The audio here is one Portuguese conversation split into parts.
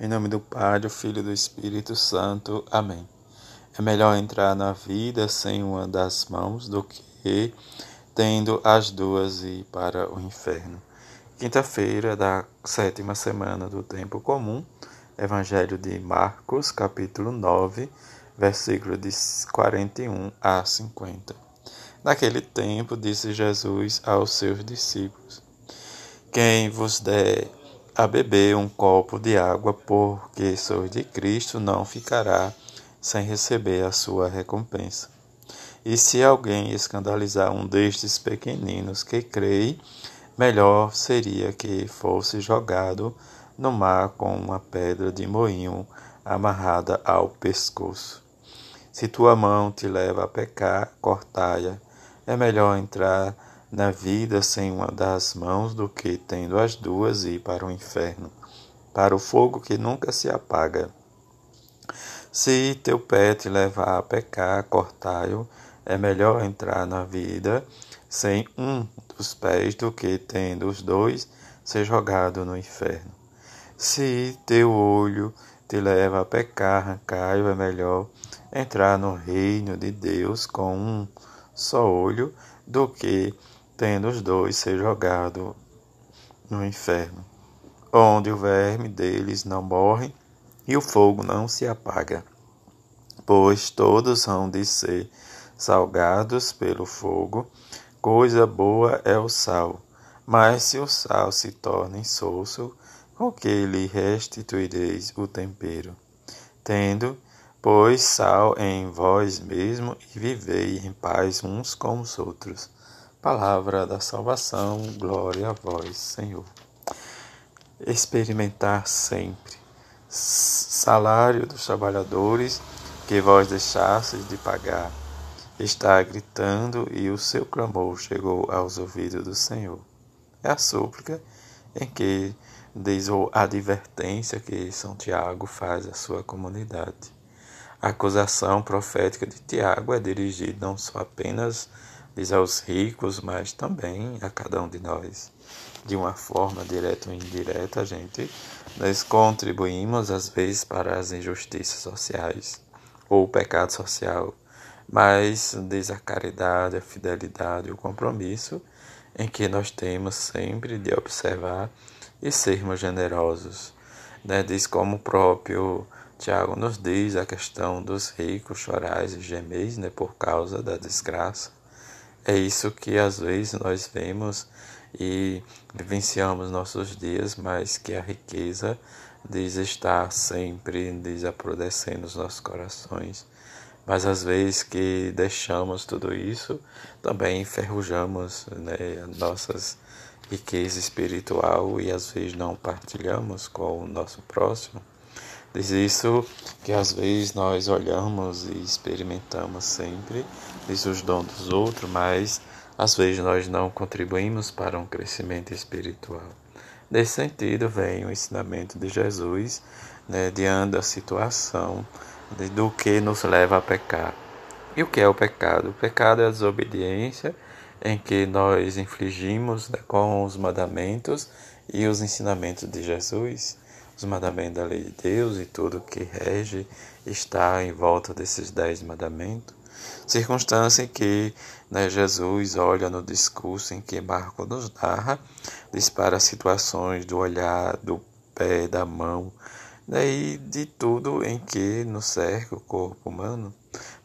Em nome do Pai, do Filho e do Espírito Santo. Amém. É melhor entrar na vida sem uma das mãos do que tendo as duas e ir para o inferno. Quinta-feira da sétima semana do tempo comum, Evangelho de Marcos, capítulo 9, versículo de 41 a 50. Naquele tempo, disse Jesus aos seus discípulos: Quem vos der a beber um copo de água, porque sou de Cristo, não ficará sem receber a sua recompensa. E se alguém escandalizar um destes pequeninos que creem, melhor seria que fosse jogado no mar com uma pedra de moinho amarrada ao pescoço. Se tua mão te leva a pecar, cortai-a. É melhor entrar na vida sem uma das mãos do que tendo as duas ir para o inferno, para o fogo que nunca se apaga. Se teu pé te levar a pecar, cortai-o, é melhor entrar na vida sem um dos pés do que tendo os dois ser jogado no inferno. Se teu olho te leva a pecar, arrancai-o, é melhor entrar no reino de Deus com um só olho do que tendo os dois ser jogado no inferno, onde o verme deles não morre e o fogo não se apaga, pois todos hão de ser salgados pelo fogo. Coisa boa é o sal, mas se o sal se torna insosso, com que lhe restituireis o tempero? Tendo, pois, sal em vós mesmo e vivei em paz uns com os outros. Palavra da salvação, glória a vós, Senhor. Experimentar sempre. Salário dos trabalhadores que vós deixastes de pagar. Está gritando e o seu clamor chegou aos ouvidos do Senhor. É a súplica em que diz a advertência que São Tiago faz à sua comunidade. A acusação profética de Tiago é dirigida não só apenas diz aos ricos, mas também a cada um de nós. De uma forma direta ou indireta, a gente nós contribuímos às vezes para as injustiças sociais ou o pecado social, mas diz a caridade, a fidelidade, o compromisso em que nós temos sempre de observar e sermos generosos. Né? Diz como o próprio Tiago nos diz a questão dos ricos chorais e gemeis né, por causa da desgraça. É isso que às vezes nós vemos e vivenciamos nossos dias, mas que a riqueza diz estar sempre desaparecendo nos nossos corações. Mas às vezes que deixamos tudo isso, também enferrujamos né, nossas riqueza espiritual e às vezes não partilhamos com o nosso próximo. Diz isso que às vezes nós olhamos e experimentamos sempre, diz os dons dos outros, mas às vezes nós não contribuímos para um crescimento espiritual. Nesse sentido, vem o ensinamento de Jesus né, diante da situação de, do que nos leva a pecar. E o que é o pecado? O pecado é a desobediência em que nós infligimos né, com os mandamentos e os ensinamentos de Jesus os mandamentos da lei de Deus e tudo que rege está em volta desses dez mandamentos. Circunstância em que né, Jesus olha no discurso em que Marco nos narra, dispara situações do olhar, do pé, da mão, né, e de tudo em que nos cerca o corpo humano.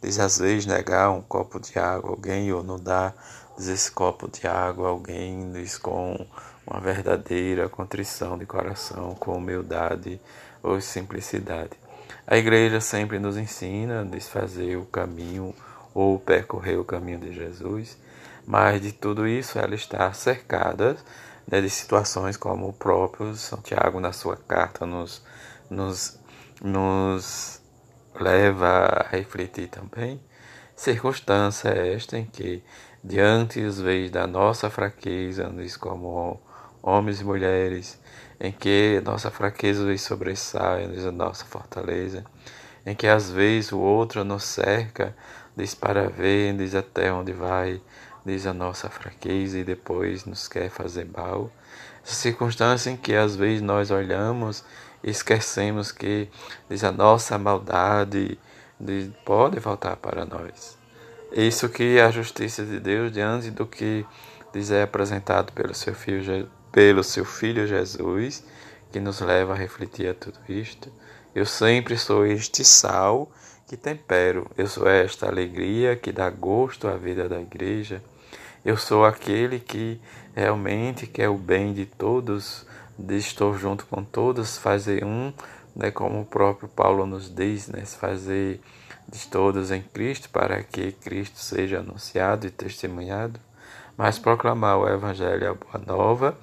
Diz às vezes negar um copo de água a alguém ou não dar esse copo de água alguém, diz com uma verdadeira contrição de coração, com humildade ou simplicidade. A igreja sempre nos ensina a desfazer o caminho ou percorrer o caminho de Jesus, mas de tudo isso ela está cercada né, de situações como o próprio Santiago, na sua carta, nos, nos, nos leva a refletir também. Circunstância esta em que, diante às vezes da nossa fraqueza, nos como homens e mulheres, em que nossa fraqueza nos sobressai, nos a nossa fortaleza, em que às vezes o outro nos cerca, diz para ver, diz até onde vai, diz a nossa fraqueza e depois nos quer fazer mal. Essa circunstância em que às vezes nós olhamos esquecemos que diz a nossa maldade diz, pode voltar para nós. Isso que a justiça de Deus diante do que diz é apresentado pelo seu filho pelo seu filho Jesus, que nos leva a refletir a tudo isto. Eu sempre sou este sal que tempero. Eu sou esta alegria que dá gosto à vida da igreja. Eu sou aquele que realmente quer o bem de todos, estou junto com todos, fazer um, né, como o próprio Paulo nos diz, né, fazer de todos em Cristo para que Cristo seja anunciado e testemunhado. Mas proclamar o Evangelho, a boa nova,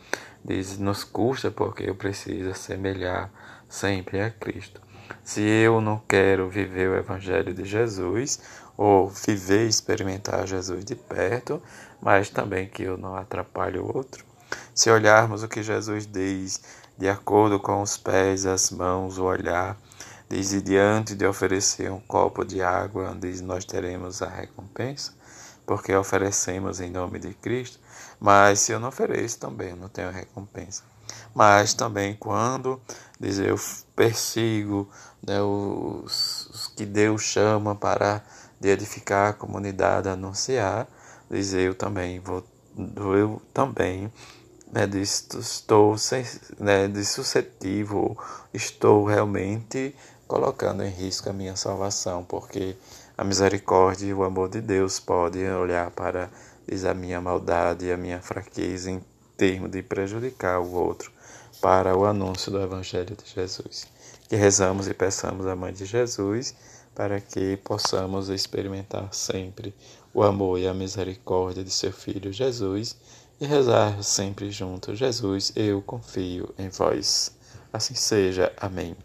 diz, nos custa porque eu preciso assemelhar sempre a Cristo. Se eu não quero viver o Evangelho de Jesus, ou viver e experimentar Jesus de perto, mas também que eu não atrapalhe o outro. Se olharmos o que Jesus diz, de acordo com os pés, as mãos, o olhar, diz: e diante de oferecer um copo de água, diz: nós teremos a recompensa, porque oferecemos em nome de Cristo. Mas se eu não ofereço, também eu não tenho recompensa. Mas também quando, diz eu persigo né, os, os que Deus chama para de edificar a comunidade, anunciar, diz eu também vou, eu também né, diz, estou né, de suscetível, estou realmente colocando em risco a minha salvação, porque a misericórdia e o amor de Deus podem olhar para diz, a minha maldade e a minha fraqueza em termos de prejudicar o outro para o anúncio do Evangelho de Jesus. Que rezamos e peçamos a Mãe de Jesus para que possamos experimentar sempre o amor e a misericórdia de seu Filho Jesus e rezar sempre juntos: Jesus, eu confio em vós. Assim seja. Amém.